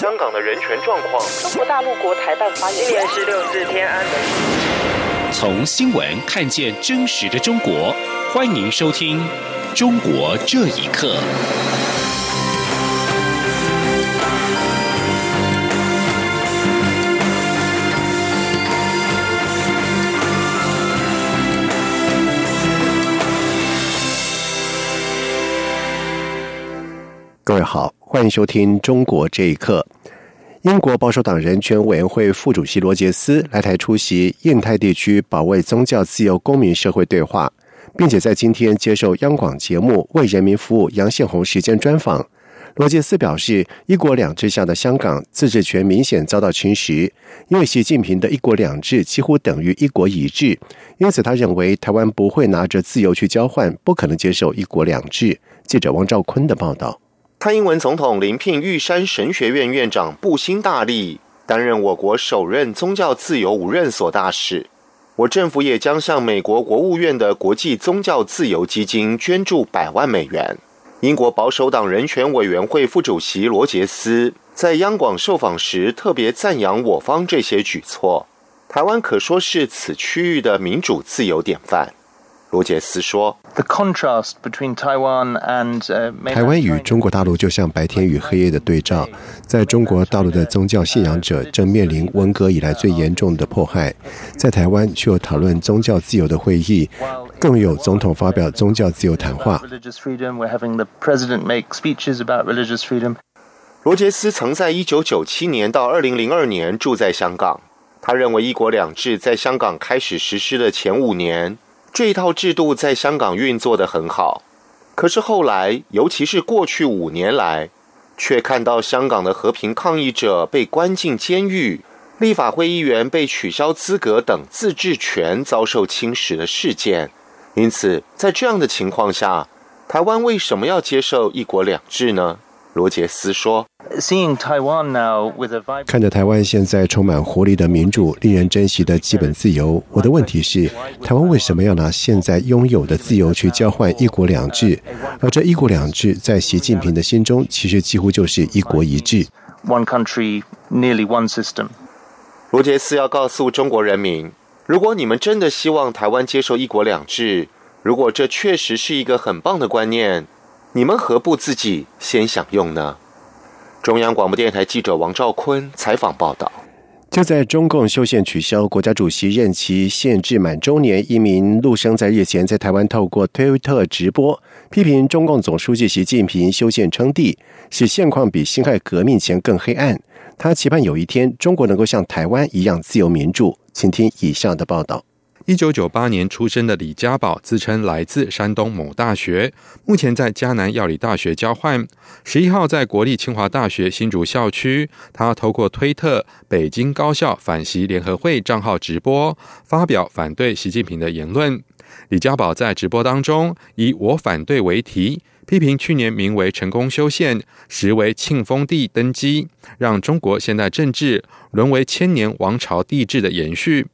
香港的人权状况。中国大陆国台办发言。今年十六日天安门。从新闻看见真实的中国，欢迎收听《中国这一刻》。各位好，欢迎收听《中国这一刻》。英国保守党人权委员会副主席罗杰斯来台出席印太地区保卫宗教自由公民社会对话，并且在今天接受央广节目《为人民服务》杨宪宏时间专访。罗杰斯表示，一国两制下的香港自治权明显遭到侵蚀，因为习近平的一国两制几乎等于一国一制，因此他认为台湾不会拿着自由去交换，不可能接受一国两制。记者王兆坤的报道。蔡英文总统临聘玉山神学院院长布辛大力担任我国首任宗教自由无任所大使。我政府也将向美国国务院的国际宗教自由基金捐助百万美元。英国保守党人权委员会副主席罗杰斯在央广受访时特别赞扬我方这些举措。台湾可说是此区域的民主自由典范。罗杰斯说：“台湾与中国大陆就像白天与黑夜的对照，在中国大陆的宗教信仰者正面临文革以来最严重的迫害，在台湾却有讨论宗教自由的会议，更有总统发表宗教自由谈话。”罗杰斯曾在1997年到2002年住在香港，他认为“一国两制”在香港开始实施的前五年。这一套制度在香港运作的很好，可是后来，尤其是过去五年来，却看到香港的和平抗议者被关进监狱，立法会议员被取消资格等自治权遭受侵蚀的事件。因此，在这样的情况下，台湾为什么要接受一国两制呢？罗杰斯说：“看着台湾现在充满活力的民主，令人珍惜的基本自由，我的问题是：台湾为什么要拿现在拥有的自由去交换一国两制？而这一国两制，在习近平的心中，其实几乎就是一国一制。” One country, nearly one system. 罗杰斯要告诉中国人民：如果你们真的希望台湾接受一国两制，如果这确实是一个很棒的观念。你们何不自己先享用呢？中央广播电台记者王兆坤采访报道。就在中共修宪取消国家主席任期限制满周年，一名陆生在日前在台湾透过推特直播，批评中共总书记习近平修宪称帝，使现况比辛亥革命前更黑暗。他期盼有一天中国能够像台湾一样自由民主。请听以下的报道。一九九八年出生的李家宝自称来自山东某大学，目前在迦南药理大学交换。十一号在国立清华大学新竹校区，他透过推特北京高校反习联合会账号直播，发表反对习近平的言论。李家宝在直播当中以“我反对”为题，批评去年名为“成功修宪”，实为庆丰帝登基，让中国现代政治沦为千年王朝帝制的延续。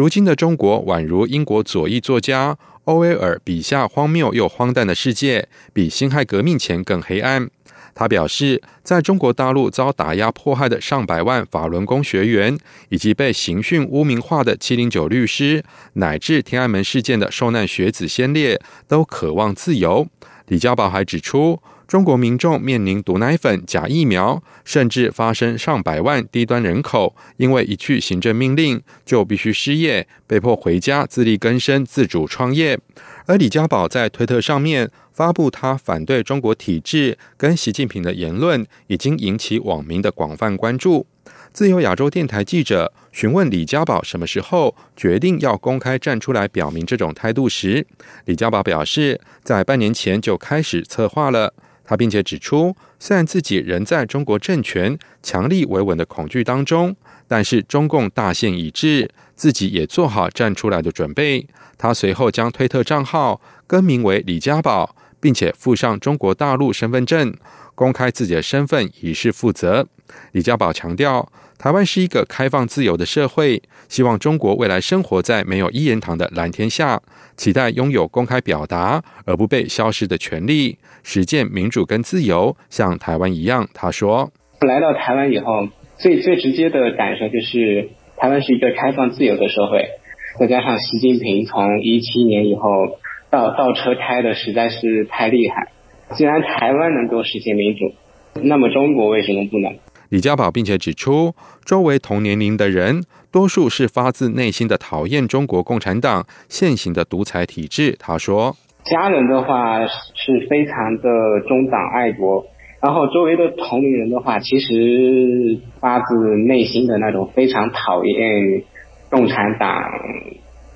如今的中国宛如英国左翼作家欧威尔笔下荒谬又荒诞的世界，比辛亥革命前更黑暗。他表示，在中国大陆遭打压迫害的上百万法轮功学员，以及被刑讯污名化的七零九律师，乃至天安门事件的受难学子先烈，都渴望自由。李家宝还指出。中国民众面临毒奶粉、假疫苗，甚至发生上百万低端人口因为一句行政命令就必须失业，被迫回家自力更生、自主创业。而李家宝在推特上面发布他反对中国体制跟习近平的言论，已经引起网民的广泛关注。自由亚洲电台记者询问李家宝什么时候决定要公开站出来表明这种态度时，李家宝表示，在半年前就开始策划了。他并且指出，虽然自己仍在中国政权强力维稳的恐惧当中，但是中共大限已至，自己也做好站出来的准备。他随后将推特账号更名为李家宝，并且附上中国大陆身份证，公开自己的身份，以示负责。李家宝强调。台湾是一个开放自由的社会，希望中国未来生活在没有一言堂的蓝天下，期待拥有公开表达而不被消失的权利，实践民主跟自由，像台湾一样。他说。来到台湾以后，最最直接的感受就是台湾是一个开放自由的社会，再加上习近平从一七年以后倒倒车开的实在是太厉害。既然台湾能够实现民主，那么中国为什么不能？李家宝并且指出，周围同年龄的人多数是发自内心的讨厌中国共产党现行的独裁体制。他说：“家人的话是非常的中党爱国，然后周围的同龄人的话，其实发自内心的那种非常讨厌共产党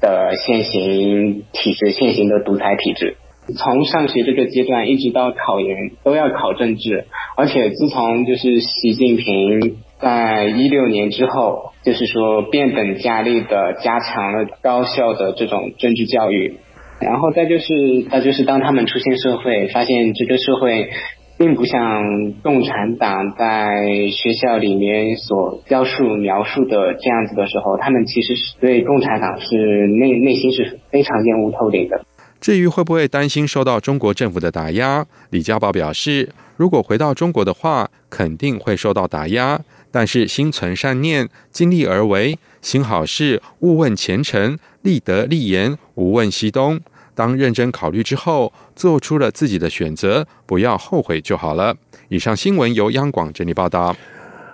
的现行体制、现行的独裁体制。”从上学这个阶段一直到考研都要考政治，而且自从就是习近平在一六年之后，就是说变本加厉的加强了高校的这种政治教育，然后再就是再就是当他们出现社会，发现这个社会并不像共产党在学校里面所教述描述的这样子的时候，他们其实是对共产党是内内心是非常厌恶透顶的。至于会不会担心受到中国政府的打压，李家宝表示，如果回到中国的话，肯定会受到打压。但是心存善念，尽力而为，行好事，勿问前程，立德立言，无问西东。当认真考虑之后，做出了自己的选择，不要后悔就好了。以上新闻由央广整理报道。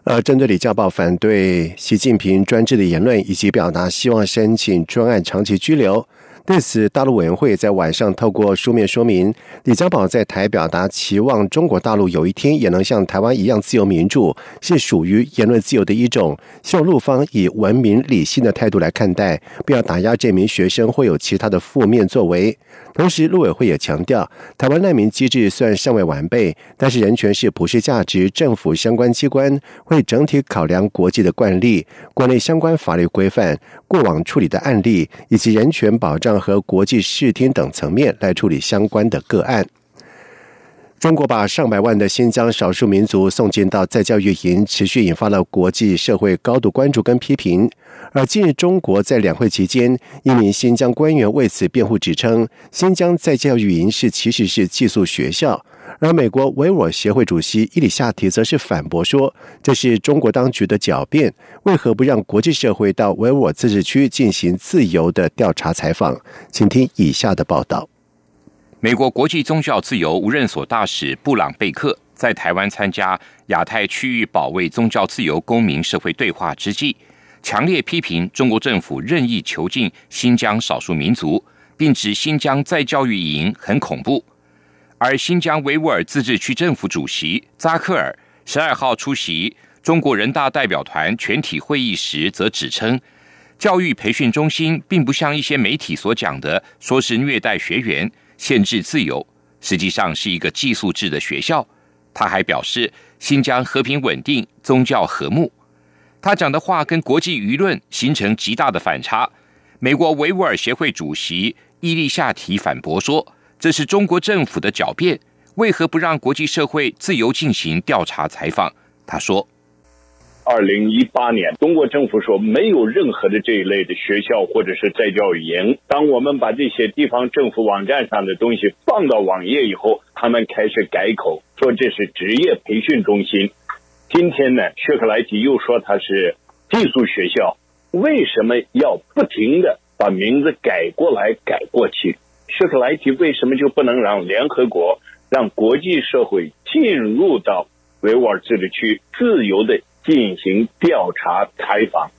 呃，针对李家宝反对习近平专制的言论，以及表达希望申请专案长期拘留。对此，大陆委员会在晚上透过书面说明，李家宝在台表达期望中国大陆有一天也能像台湾一样自由民主，是属于言论自由的一种。希望陆方以文明理性的态度来看待，不要打压这名学生，会有其他的负面作为。同时，陆委会也强调，台湾难民机制虽然尚未完备，但是人权是普世价值，政府相关机关会整体考量国际的惯例、国内相关法律规范、过往处理的案例以及人权保障和国际视听等层面来处理相关的个案。中国把上百万的新疆少数民族送进到再教育营，持续引发了国际社会高度关注跟批评。而近日，中国在两会期间，一名新疆官员为此辩护，指称新疆在教育营是其实是寄宿学校。而美国维吾尔协会主席伊里夏提则是反驳说，这是中国当局的狡辩，为何不让国际社会到维吾尔自治区进行自由的调查采访？请听以下的报道。美国国际宗教自由无任所大使布朗贝克在台湾参加亚太区域保卫宗教自由公民社会对话之际，强烈批评中国政府任意囚禁新疆少数民族，并指新疆再教育营很恐怖。而新疆维吾尔自治区政府主席扎克尔十二号出席中国人大代表团全体会议时，则指称，教育培训中心并不像一些媒体所讲的，说是虐待学员。限制自由，实际上是一个寄宿制的学校。他还表示，新疆和平稳定，宗教和睦。他讲的话跟国际舆论形成极大的反差。美国维吾尔协会主席伊利夏提反驳说：“这是中国政府的狡辩，为何不让国际社会自由进行调查采访？”他说。二零一八年，中国政府说没有任何的这一类的学校或者是在教育营。当我们把这些地方政府网站上的东西放到网页以后，他们开始改口，说这是职业培训中心。今天呢，薛克莱提又说它是寄宿学校。为什么要不停的把名字改过来改过去？薛克莱提为什么就不能让联合国、让国际社会进入到维吾尔自治区自由的？进行调查采访。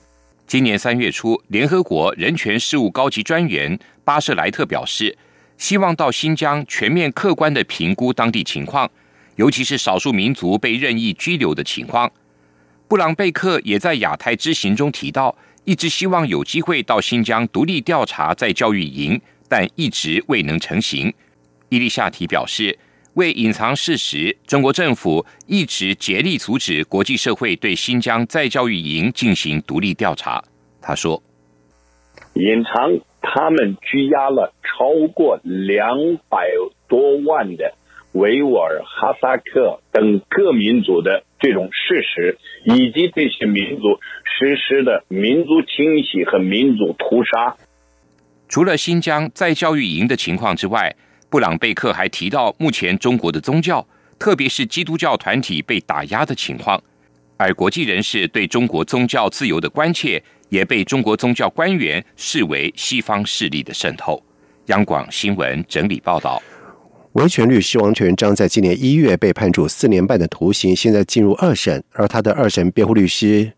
今年三月初，联合国人权事务高级专员巴舍莱特表示，希望到新疆全面客观的评估当地情况，尤其是少数民族被任意拘留的情况。布朗贝克也在亚太之行中提到，一直希望有机会到新疆独立调查在教育营，但一直未能成行。伊丽夏提表示。为隐藏事实，中国政府一直竭力阻止国际社会对新疆再教育营进行独立调查。他说：“隐藏他们拘押了超过两百多万的维吾尔、哈萨克等各民族的这种事实，以及这些民族实施的民族清洗和民族屠杀。除了新疆在教育营的情况之外。”布朗贝克还提到，目前中国的宗教，特别是基督教团体被打压的情况，而国际人士对中国宗教自由的关切，也被中国宗教官员视为西方势力的渗透。央广新闻整理报道。维权律师王全章在今年一月被判处四年半的徒刑，现在进入二审。而他的二审辩护律师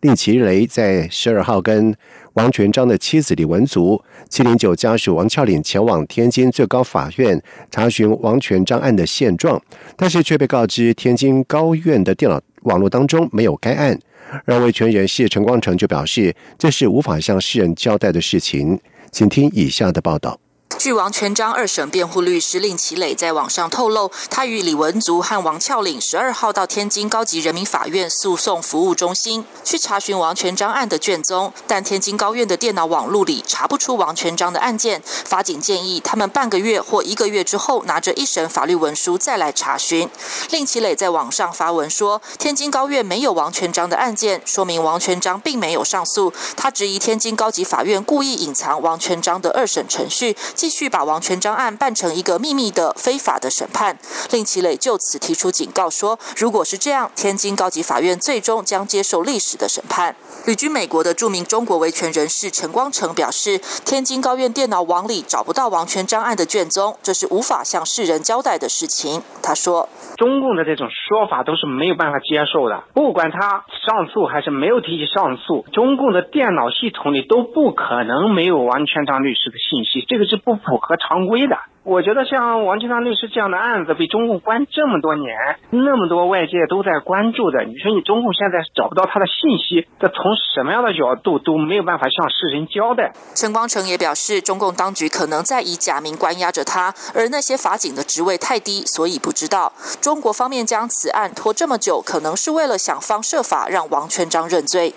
令其雷在十二号跟王全章的妻子李文足、七零九家属王俏岭前往天津最高法院查询王全章案的现状，但是却被告知天津高院的电脑网络当中没有该案。而维权人士陈光诚就表示，这是无法向世人交代的事情。请听以下的报道。据王全章二审辩护律师令其磊在网上透露，他与李文足和王俏岭十二号到天津高级人民法院诉讼服务中心去查询王全章案的卷宗，但天津高院的电脑网路里查不出王全章的案件。法警建议他们半个月或一个月之后拿着一审法律文书再来查询。令其磊在网上发文说，天津高院没有王全章的案件，说明王全章并没有上诉。他质疑天津高级法院故意隐藏王全章的二审程序。继续把王全章案办成一个秘密的非法的审判，令其磊就此提出警告说，如果是这样，天津高级法院最终将接受历史的审判。旅居美国的著名中国维权人士陈光诚表示，天津高院电脑网里找不到王全章案的卷宗，这是无法向世人交代的事情。他说，中共的这种说法都是没有办法接受的，不管他上诉还是没有提起上诉，中共的电脑系统里都不可能没有王全章律师的信息，这个是不。不符合常规的。我觉得像王全章律师这样的案子被中共关这么多年，那么多外界都在关注的，你说你中共现在找不到他的信息，这从什么样的角度都没有办法向世人交代。陈光诚也表示，中共当局可能在以假名关押着他，而那些法警的职位太低，所以不知道。中国方面将此案拖这么久，可能是为了想方设法让王全章认罪。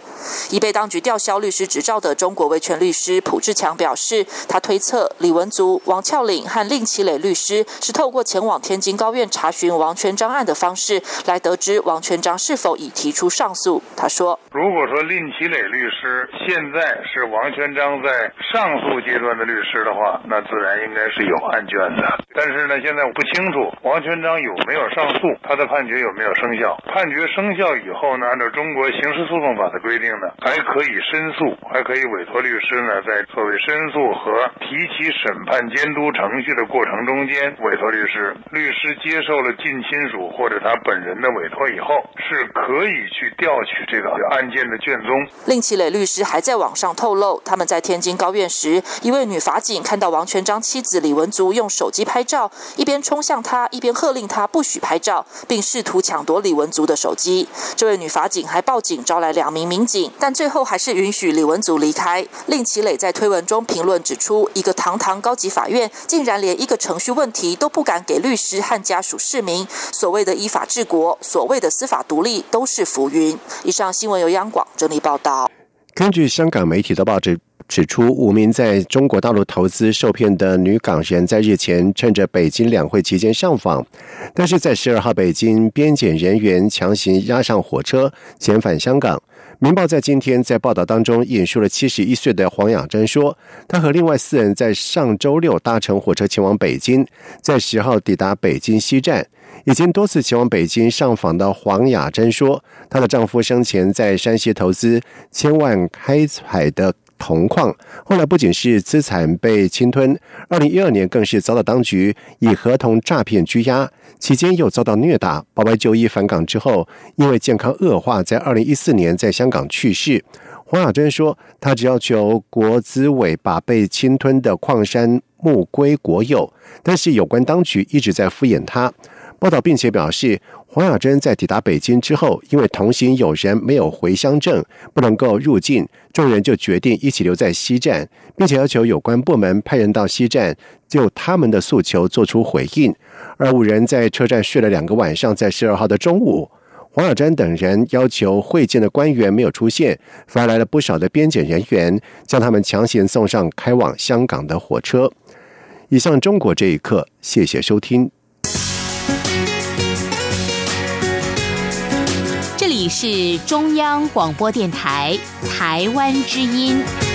已被当局吊销律师执照的中国维权律师蒲志强表示，他推测李文足、王俏岭和令其磊律师是透过前往天津高院查询王全章案的方式来得知王全章是否已提出上诉。他说：“如果说令其磊律师现在是王全章在上诉阶段的律师的话，那自然应该是有案卷的。但是呢，现在我不清楚王全章有没有上诉，他的判决有没有生效。判决生效以后呢，按照中国刑事诉讼法的规定呢，还可以申诉，还可以委托律师呢，在作为申诉和提起审判监督程序的。”过程中间，委托律师，律师接受了近亲属或者他本人的委托以后，是可以去调取这个案件的卷宗。令其磊律师还在网上透露，他们在天津高院时，一位女法警看到王全章妻子李文足用手机拍照，一边冲向他，一边喝令他不许拍照，并试图抢夺李文足的手机。这位女法警还报警招来两名民警，但最后还是允许李文足离开。令其磊在推文中评论指出，一个堂堂高级法院竟然连一个程序问题都不敢给律师和家属市民，所谓的依法治国，所谓的司法独立，都是浮云。以上新闻由央广整理报道。根据香港媒体的报纸指出，五名在中国大陆投资受骗的女港人，在日前趁着北京两会期间上访，但是在十二号北京边检人员强行押上火车遣返香港。《明报》在今天在报道当中引述了七十一岁的黄雅珍说，她和另外四人在上周六搭乘火车前往北京，在十号抵达北京西站。已经多次前往北京上访的黄雅珍说，她的丈夫生前在山西投资千万开采的。铜矿后来不仅是资产被侵吞，二零一二年更是遭到当局以合同诈骗拘押，期间又遭到虐打。保外就医返港之后，因为健康恶化，在二零一四年在香港去世。黄雅珍说，他只要求国资委把被侵吞的矿山募归国有，但是有关当局一直在敷衍他。报道并且表示。黄雅珍在抵达北京之后，因为同行有人没有回乡证，不能够入境，众人就决定一起留在西站，并且要求有关部门派人到西站就他们的诉求做出回应。而五人在车站睡了两个晚上，在十二号的中午，黄雅珍等人要求会见的官员没有出现，反而来了不少的边检人员，将他们强行送上开往香港的火车。以上中国这一刻，谢谢收听。是中央广播电台台湾之音。